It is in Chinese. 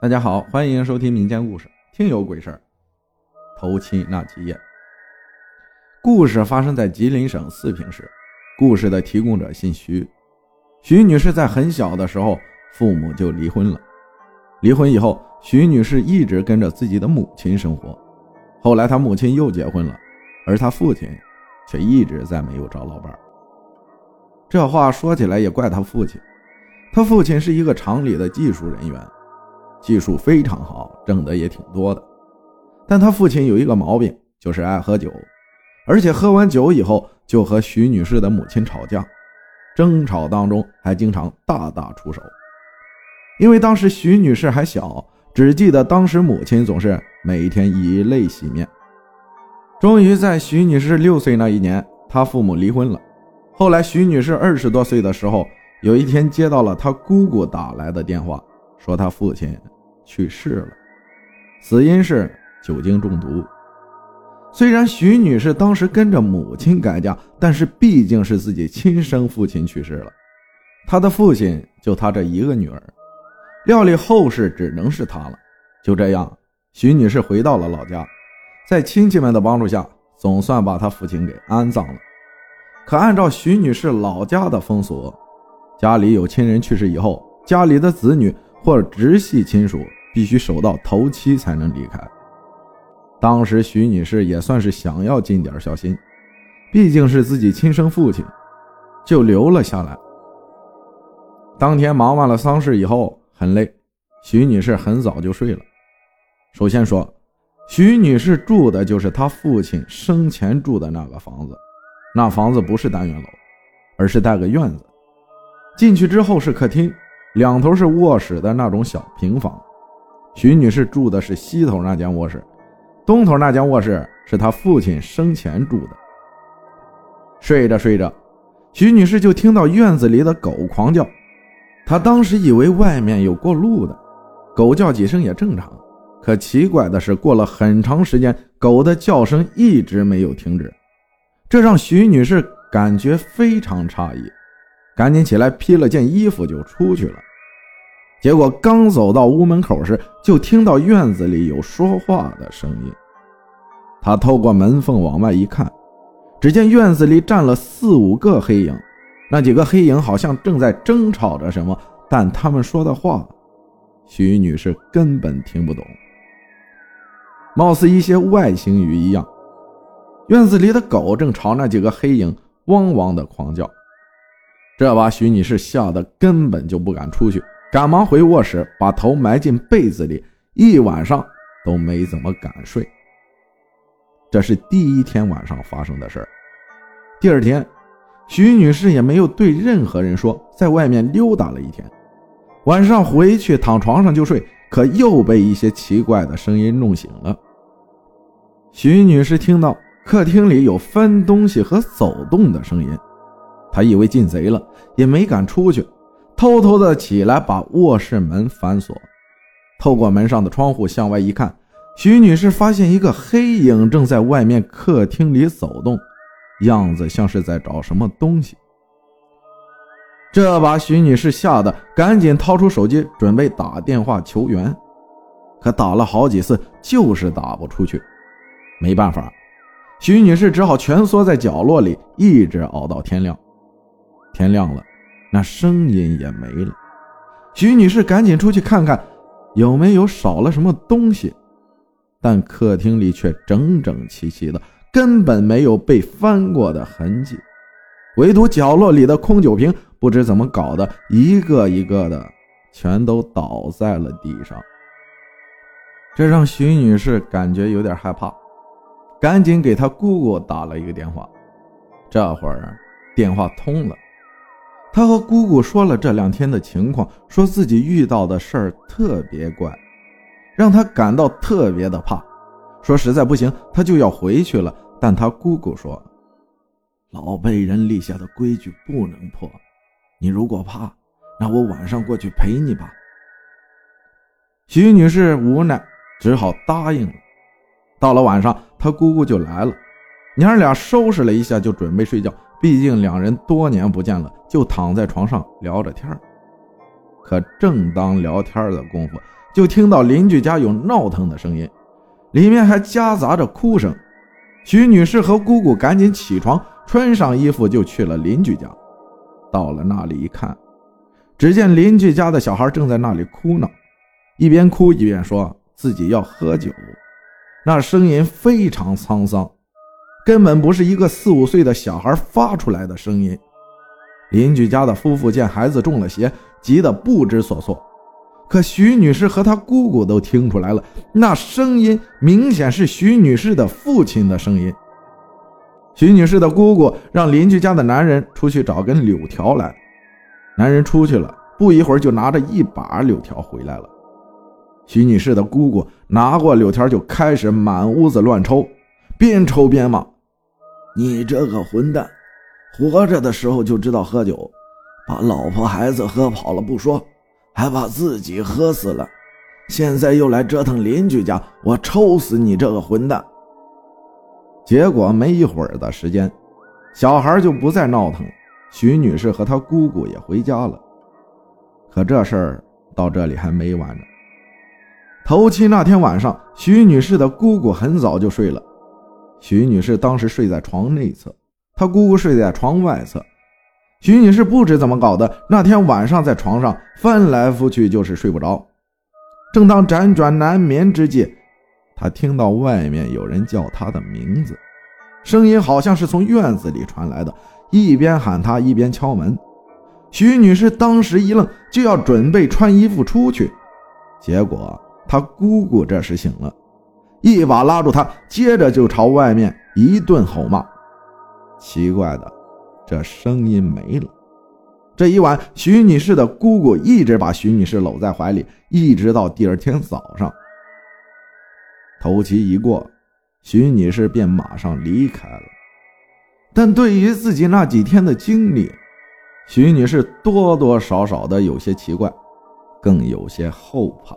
大家好，欢迎收听民间故事《听有鬼事儿》。头七那几夜，故事发生在吉林省四平市。故事的提供者姓徐，徐女士在很小的时候，父母就离婚了。离婚以后，徐女士一直跟着自己的母亲生活。后来，她母亲又结婚了，而她父亲却一直在没有找老伴儿。这话说起来也怪他父亲，他父亲是一个厂里的技术人员。技术非常好，挣的也挺多的，但他父亲有一个毛病，就是爱喝酒，而且喝完酒以后就和徐女士的母亲吵架，争吵当中还经常大打出手。因为当时徐女士还小，只记得当时母亲总是每天以泪洗面。终于在徐女士六岁那一年，她父母离婚了。后来徐女士二十多岁的时候，有一天接到了她姑姑打来的电话。说她父亲去世了，死因是酒精中毒。虽然徐女士当时跟着母亲改嫁，但是毕竟是自己亲生父亲去世了，她的父亲就她这一个女儿，料理后事只能是她了。就这样，徐女士回到了老家，在亲戚们的帮助下，总算把她父亲给安葬了。可按照徐女士老家的风俗，家里有亲人去世以后，家里的子女。或直系亲属必须守到头七才能离开。当时徐女士也算是想要尽点孝心，毕竟是自己亲生父亲，就留了下来。当天忙完了丧事以后，很累，徐女士很早就睡了。首先说，徐女士住的就是她父亲生前住的那个房子，那房子不是单元楼，而是带个院子，进去之后是客厅。两头是卧室的那种小平房，徐女士住的是西头那间卧室，东头那间卧室是她父亲生前住的。睡着睡着，徐女士就听到院子里的狗狂叫，她当时以为外面有过路的，狗叫几声也正常。可奇怪的是，过了很长时间，狗的叫声一直没有停止，这让徐女士感觉非常诧异，赶紧起来披了件衣服就出去了。结果刚走到屋门口时，就听到院子里有说话的声音。他透过门缝往外一看，只见院子里站了四五个黑影，那几个黑影好像正在争吵着什么，但他们说的话，徐女士根本听不懂，貌似一些外星语一样。院子里的狗正朝那几个黑影汪汪的狂叫，这把徐女士吓得根本就不敢出去。赶忙回卧室，把头埋进被子里，一晚上都没怎么敢睡。这是第一天晚上发生的事儿。第二天，徐女士也没有对任何人说，在外面溜达了一天。晚上回去躺床上就睡，可又被一些奇怪的声音弄醒了。徐女士听到客厅里有翻东西和走动的声音，她以为进贼了，也没敢出去。偷偷的起来，把卧室门反锁，透过门上的窗户向外一看，徐女士发现一个黑影正在外面客厅里走动，样子像是在找什么东西。这把徐女士吓得赶紧掏出手机准备打电话求援，可打了好几次就是打不出去。没办法，徐女士只好蜷缩在角落里，一直熬到天亮。天亮了。那声音也没了，徐女士赶紧出去看看，有没有少了什么东西。但客厅里却整整齐齐的，根本没有被翻过的痕迹，唯独角落里的空酒瓶，不知怎么搞的，一个一个的全都倒在了地上。这让徐女士感觉有点害怕，赶紧给她姑姑打了一个电话。这会儿电话通了。他和姑姑说了这两天的情况，说自己遇到的事儿特别怪，让他感到特别的怕。说实在不行，他就要回去了。但他姑姑说，老辈人立下的规矩不能破。你如果怕，那我晚上过去陪你吧。徐女士无奈，只好答应了。到了晚上，他姑姑就来了，娘俩收拾了一下，就准备睡觉。毕竟两人多年不见了，就躺在床上聊着天可正当聊天的功夫，就听到邻居家有闹腾的声音，里面还夹杂着哭声。徐女士和姑姑赶紧起床，穿上衣服就去了邻居家。到了那里一看，只见邻居家的小孩正在那里哭闹，一边哭一边说自己要喝酒，那声音非常沧桑，根本不是一个四五岁的小孩发出来的声音。邻居家的夫妇见孩子中了邪，急得不知所措。可徐女士和她姑姑都听出来了，那声音明显是徐女士的父亲的声音。徐女士的姑姑让邻居家的男人出去找根柳条来，男人出去了，不一会儿就拿着一把柳条回来了。徐女士的姑姑拿过柳条就开始满屋子乱抽，边抽边骂：“你这个混蛋！”活着的时候就知道喝酒，把老婆孩子喝跑了不说，还把自己喝死了。现在又来折腾邻居家，我抽死你这个混蛋！结果没一会儿的时间，小孩就不再闹腾，徐女士和她姑姑也回家了。可这事儿到这里还没完呢。头七那天晚上，徐女士的姑姑很早就睡了，徐女士当时睡在床内侧。她姑姑睡在床外侧，徐女士不知怎么搞的，那天晚上在床上翻来覆去就是睡不着。正当辗转难眠之际，她听到外面有人叫她的名字，声音好像是从院子里传来的，一边喊她一边敲门。徐女士当时一愣，就要准备穿衣服出去，结果她姑姑这时醒了，一把拉住她，接着就朝外面一顿吼骂。奇怪的，这声音没了。这一晚，徐女士的姑姑一直把徐女士搂在怀里，一直到第二天早上。头七一过，徐女士便马上离开了。但对于自己那几天的经历，徐女士多多少少的有些奇怪，更有些后怕。